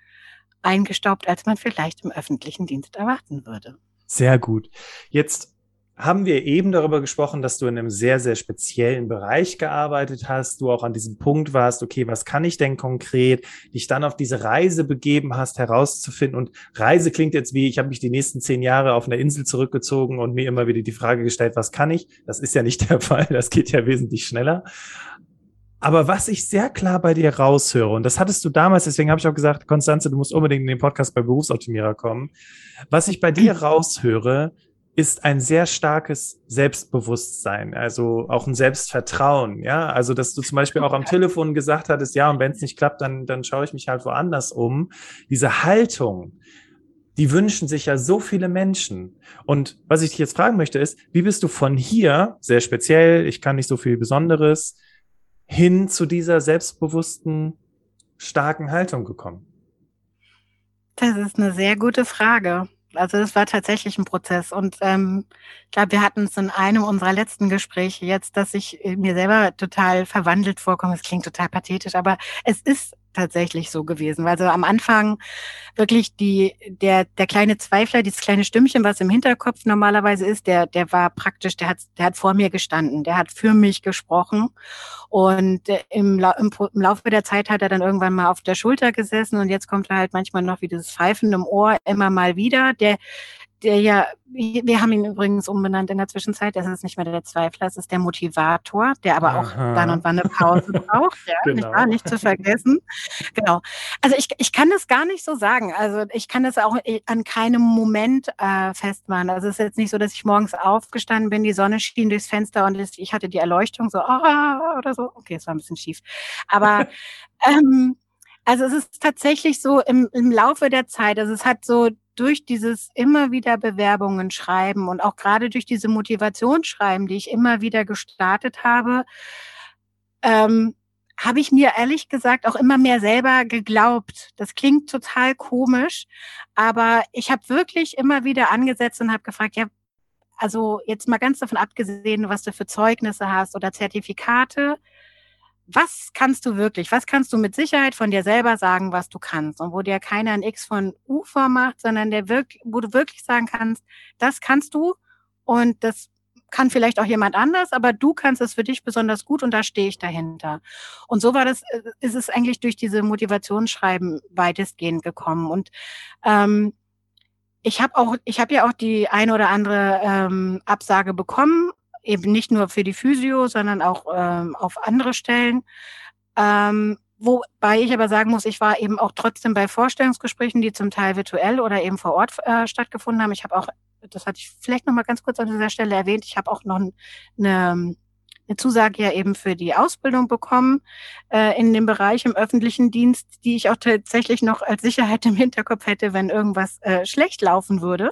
B: eingestaubt, als man vielleicht im öffentlichen Dienst erwarten würde.
A: Sehr gut. Jetzt haben wir eben darüber gesprochen, dass du in einem sehr, sehr speziellen Bereich gearbeitet hast, du auch an diesem Punkt warst, okay, was kann ich denn konkret, dich dann auf diese Reise begeben hast, herauszufinden. Und Reise klingt jetzt wie, ich habe mich die nächsten zehn Jahre auf einer Insel zurückgezogen und mir immer wieder die Frage gestellt, was kann ich? Das ist ja nicht der Fall, das geht ja wesentlich schneller. Aber was ich sehr klar bei dir raushöre, und das hattest du damals, deswegen habe ich auch gesagt, Konstanze, du musst unbedingt in den Podcast bei Berufsoptimierer kommen. Was ich bei dir raushöre, ist ein sehr starkes Selbstbewusstsein, also auch ein Selbstvertrauen, ja. Also, dass du zum Beispiel auch am Telefon gesagt hattest, ja, und wenn es nicht klappt, dann, dann schaue ich mich halt woanders um. Diese Haltung, die wünschen sich ja so viele Menschen. Und was ich dich jetzt fragen möchte, ist, wie bist du von hier, sehr speziell, ich kann nicht so viel Besonderes, hin zu dieser selbstbewussten, starken Haltung gekommen?
B: Das ist eine sehr gute Frage. Also es war tatsächlich ein Prozess. Und ähm, ich glaube, wir hatten es in einem unserer letzten Gespräche jetzt, dass ich mir selber total verwandelt vorkomme. Es klingt total pathetisch, aber es ist tatsächlich so gewesen. Also am Anfang wirklich die, der, der kleine Zweifler, dieses kleine Stimmchen, was im Hinterkopf normalerweise ist, der, der war praktisch, der hat, der hat vor mir gestanden, der hat für mich gesprochen. Und äh, im, im, im Laufe der Zeit hat er dann irgendwann mal auf der Schulter gesessen und jetzt kommt er halt manchmal noch wie dieses Pfeifen im Ohr immer mal wieder. Der, der ja, wir haben ihn übrigens umbenannt in der Zwischenzeit, das ist nicht mehr der Zweifler, das ist der Motivator, der aber auch Aha. dann und wann eine Pause braucht, ja, genau. nicht, nicht zu vergessen. Genau. Also ich, ich kann das gar nicht so sagen. Also ich kann das auch an keinem Moment äh, festmachen. Also es ist jetzt nicht so, dass ich morgens aufgestanden bin, die Sonne schien durchs Fenster und ich hatte die Erleuchtung so, ah, oder so. Okay, es war ein bisschen schief. Aber ähm, also es ist tatsächlich so im, im Laufe der Zeit, also es hat so durch dieses immer wieder Bewerbungen schreiben und auch gerade durch diese Motivationsschreiben, die ich immer wieder gestartet habe, ähm, habe ich mir ehrlich gesagt auch immer mehr selber geglaubt. Das klingt total komisch, aber ich habe wirklich immer wieder angesetzt und habe gefragt, ja, also jetzt mal ganz davon abgesehen, was du für Zeugnisse hast oder Zertifikate, was kannst du wirklich, was kannst du mit Sicherheit von dir selber sagen, was du kannst und wo dir keiner ein X von U vormacht, sondern der wirk wo du wirklich sagen kannst, das kannst du und das kann vielleicht auch jemand anders, aber du kannst es für dich besonders gut und da stehe ich dahinter. Und so war das, äh, ist es eigentlich durch diese Motivationsschreiben weitestgehend gekommen. Und ähm, ich habe auch, ich habe ja auch die eine oder andere ähm, Absage bekommen, eben nicht nur für die Physio, sondern auch ähm, auf andere Stellen. Ähm, wobei ich aber sagen muss, ich war eben auch trotzdem bei Vorstellungsgesprächen, die zum Teil virtuell oder eben vor Ort äh, stattgefunden haben. Ich habe auch, das hatte ich vielleicht noch mal ganz kurz an dieser Stelle erwähnt, ich habe auch noch eine eine Zusage ja eben für die Ausbildung bekommen äh, in dem Bereich im öffentlichen Dienst, die ich auch tatsächlich noch als Sicherheit im Hinterkopf hätte, wenn irgendwas äh, schlecht laufen würde.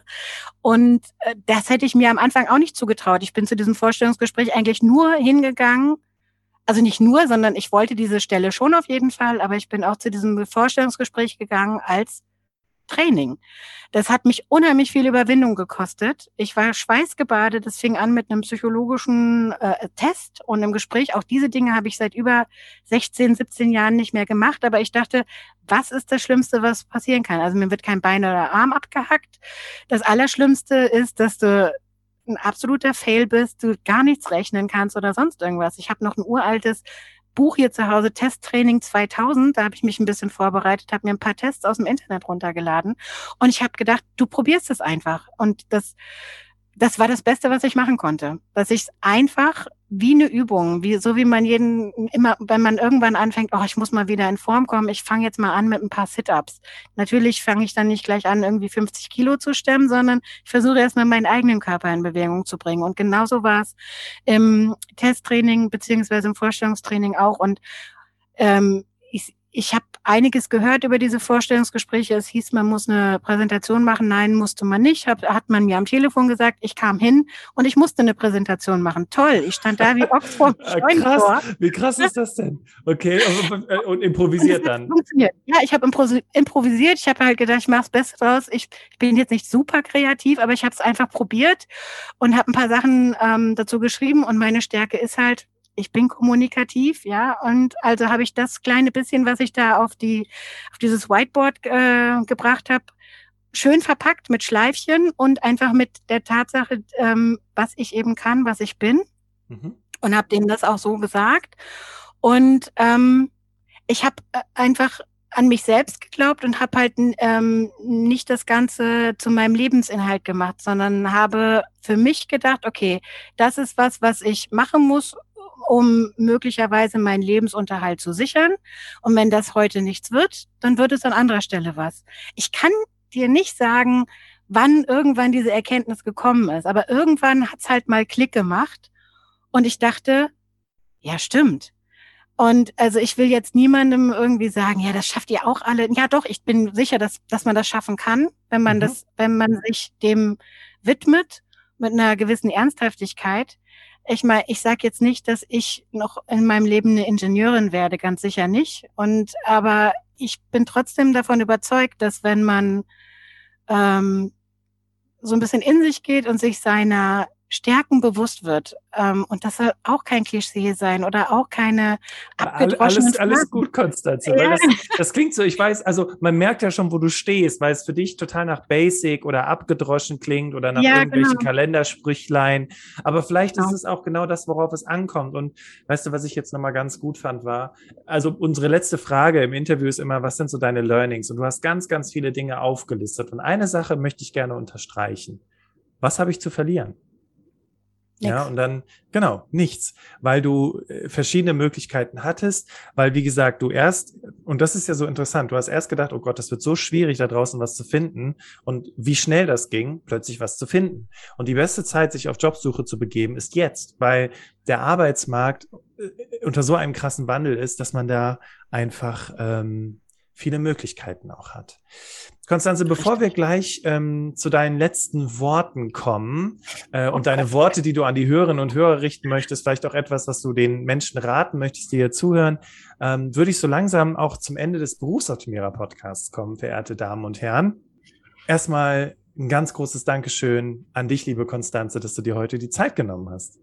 B: Und äh, das hätte ich mir am Anfang auch nicht zugetraut. Ich bin zu diesem Vorstellungsgespräch eigentlich nur hingegangen, also nicht nur, sondern ich wollte diese Stelle schon auf jeden Fall, aber ich bin auch zu diesem Vorstellungsgespräch gegangen als Training. Das hat mich unheimlich viel Überwindung gekostet. Ich war schweißgebadet. Das fing an mit einem psychologischen äh, Test und im Gespräch. Auch diese Dinge habe ich seit über 16, 17 Jahren nicht mehr gemacht. Aber ich dachte, was ist das Schlimmste, was passieren kann? Also mir wird kein Bein oder Arm abgehackt. Das Allerschlimmste ist, dass du ein absoluter Fail bist, du gar nichts rechnen kannst oder sonst irgendwas. Ich habe noch ein uraltes Buch hier zu Hause, Testtraining 2000. Da habe ich mich ein bisschen vorbereitet, habe mir ein paar Tests aus dem Internet runtergeladen und ich habe gedacht, du probierst es einfach. Und das das war das Beste, was ich machen konnte. Dass ich es einfach wie eine Übung, wie, so wie man jeden, immer, wenn man irgendwann anfängt, oh, ich muss mal wieder in Form kommen, ich fange jetzt mal an mit ein paar Sit-Ups. Natürlich fange ich dann nicht gleich an, irgendwie 50 Kilo zu stemmen, sondern ich versuche erstmal meinen eigenen Körper in Bewegung zu bringen. Und genauso war es im Testtraining beziehungsweise im Vorstellungstraining auch. Und ähm, ich, ich habe einiges gehört über diese Vorstellungsgespräche. Es hieß, man muss eine Präsentation machen. Nein, musste man nicht. Hab, hat man mir am Telefon gesagt. Ich kam hin und ich musste eine Präsentation machen. Toll. Ich stand da wie Ochs vor
A: ah, krass. Wie krass ist das denn? Okay. Und, und improvisiert dann.
B: Funktioniert. Ja, ich habe improvisiert. Ich habe halt gedacht, ich mache das Beste draus. Ich, ich, bin jetzt nicht super kreativ, aber ich habe es einfach probiert und habe ein paar Sachen ähm, dazu geschrieben. Und meine Stärke ist halt, ich bin kommunikativ, ja, und also habe ich das kleine bisschen, was ich da auf die auf dieses Whiteboard äh, gebracht habe, schön verpackt mit Schleifchen und einfach mit der Tatsache, ähm, was ich eben kann, was ich bin, mhm. und habe denen das auch so gesagt. Und ähm, ich habe äh, einfach an mich selbst geglaubt und habe halt ähm, nicht das Ganze zu meinem Lebensinhalt gemacht, sondern habe für mich gedacht, okay, das ist was, was ich machen muss, um möglicherweise meinen Lebensunterhalt zu sichern. Und wenn das heute nichts wird, dann wird es an anderer Stelle was. Ich kann dir nicht sagen, wann irgendwann diese Erkenntnis gekommen ist, aber irgendwann hat's halt mal Klick gemacht und ich dachte, ja, stimmt. Und also ich will jetzt niemandem irgendwie sagen, ja, das schafft ihr auch alle. Ja, doch, ich bin sicher, dass, dass man das schaffen kann, wenn man mhm. das, wenn man sich dem widmet mit einer gewissen Ernsthaftigkeit. Ich meine, ich sage jetzt nicht, dass ich noch in meinem Leben eine Ingenieurin werde, ganz sicher nicht. Und aber ich bin trotzdem davon überzeugt, dass wenn man ähm, so ein bisschen in sich geht und sich seiner Stärken bewusst wird. Ähm, und das soll auch kein Klischee sein oder auch keine
A: Alles, alles gut, Konstanze. Ja. Das, das, klingt so, ich weiß, also man merkt ja schon, wo du stehst, weil es für dich total nach Basic oder abgedroschen klingt oder nach ja, irgendwelchen genau. Kalendersprüchlein. Aber vielleicht genau. ist es auch genau das, worauf es ankommt. Und weißt du, was ich jetzt nochmal ganz gut fand, war, also unsere letzte Frage im Interview ist immer, was sind so deine Learnings? Und du hast ganz, ganz viele Dinge aufgelistet. Und eine Sache möchte ich gerne unterstreichen. Was habe ich zu verlieren? Nix. Ja, und dann, genau, nichts, weil du äh, verschiedene Möglichkeiten hattest, weil, wie gesagt, du erst, und das ist ja so interessant, du hast erst gedacht, oh Gott, das wird so schwierig, da draußen was zu finden und wie schnell das ging, plötzlich was zu finden. Und die beste Zeit, sich auf Jobsuche zu begeben, ist jetzt, weil der Arbeitsmarkt äh, unter so einem krassen Wandel ist, dass man da einfach ähm, viele Möglichkeiten auch hat. Konstanze, bevor wir gleich ähm, zu deinen letzten Worten kommen äh, und deine Worte, die du an die Hörerinnen und Hörer richten möchtest, vielleicht auch etwas, was du den Menschen raten möchtest, die hier zuhören, ähm, würde ich so langsam auch zum Ende des Berufsoptimierer-Podcasts kommen, verehrte Damen und Herren. Erstmal ein ganz großes Dankeschön an dich, liebe Konstanze, dass du dir heute die Zeit genommen hast.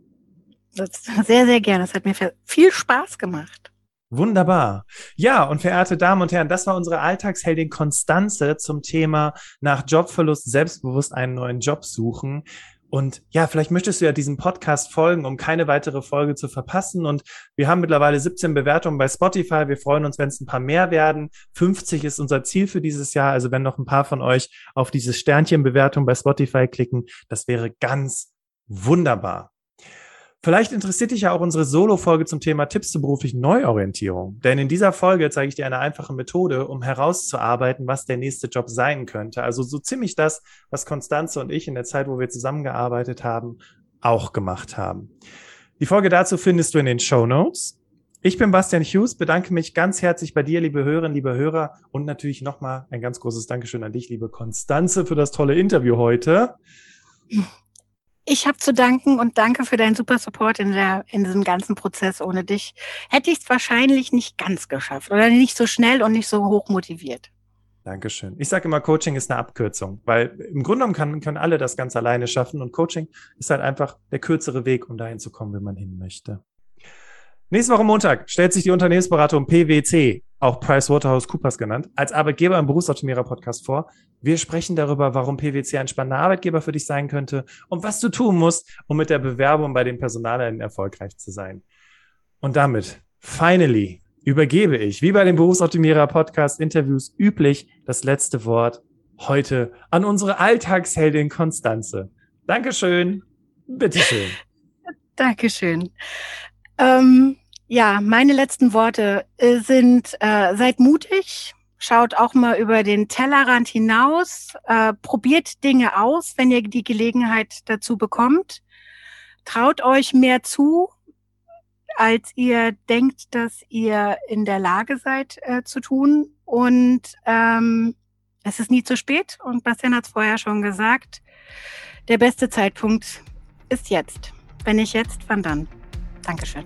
B: Sehr, sehr gerne. Es hat mir viel Spaß gemacht.
A: Wunderbar. Ja, und verehrte Damen und Herren, das war unsere Alltagsheldin Konstanze zum Thema nach Jobverlust selbstbewusst einen neuen Job suchen. Und ja, vielleicht möchtest du ja diesem Podcast folgen, um keine weitere Folge zu verpassen. Und wir haben mittlerweile 17 Bewertungen bei Spotify. Wir freuen uns, wenn es ein paar mehr werden. 50 ist unser Ziel für dieses Jahr. Also wenn noch ein paar von euch auf diese Sternchenbewertung bei Spotify klicken, das wäre ganz wunderbar. Vielleicht interessiert dich ja auch unsere Solo-Folge zum Thema Tipps zur beruflichen Neuorientierung. Denn in dieser Folge zeige ich dir eine einfache Methode, um herauszuarbeiten, was der nächste Job sein könnte. Also so ziemlich das, was Konstanze und ich in der Zeit, wo wir zusammengearbeitet haben, auch gemacht haben. Die Folge dazu findest du in den Show Notes. Ich bin Bastian Hughes, bedanke mich ganz herzlich bei dir, liebe Hörerinnen, liebe Hörer und natürlich nochmal ein ganz großes Dankeschön an dich, liebe Konstanze, für das tolle Interview heute.
B: Ich habe zu danken und danke für deinen super Support in, der, in diesem ganzen Prozess. Ohne dich hätte ich es wahrscheinlich nicht ganz geschafft oder nicht so schnell und nicht so hoch motiviert.
A: Dankeschön. Ich sage immer, Coaching ist eine Abkürzung, weil im Grunde genommen kann, können alle das ganz alleine schaffen und Coaching ist halt einfach der kürzere Weg, um dahin zu kommen, wenn man hin möchte. Nächste Woche Montag stellt sich die Unternehmensberatung PwC, auch PricewaterhouseCoopers genannt, als Arbeitgeber im Berufsoptimierer Podcast vor. Wir sprechen darüber, warum PwC ein spannender Arbeitgeber für dich sein könnte und was du tun musst, um mit der Bewerbung bei den Personalern erfolgreich zu sein. Und damit, finally, übergebe ich, wie bei den Berufsoptimierer Podcast Interviews üblich, das letzte Wort heute an unsere Alltagsheldin Konstanze. Dankeschön. Bitteschön.
B: Dankeschön. Ähm, ja, meine letzten Worte äh, sind, äh, seid mutig, schaut auch mal über den Tellerrand hinaus, äh, probiert Dinge aus, wenn ihr die Gelegenheit dazu bekommt. Traut euch mehr zu, als ihr denkt, dass ihr in der Lage seid äh, zu tun. Und ähm, es ist nie zu spät. Und Bastian hat es vorher schon gesagt. Der beste Zeitpunkt ist jetzt. Wenn nicht jetzt, wann dann? Dankeschön.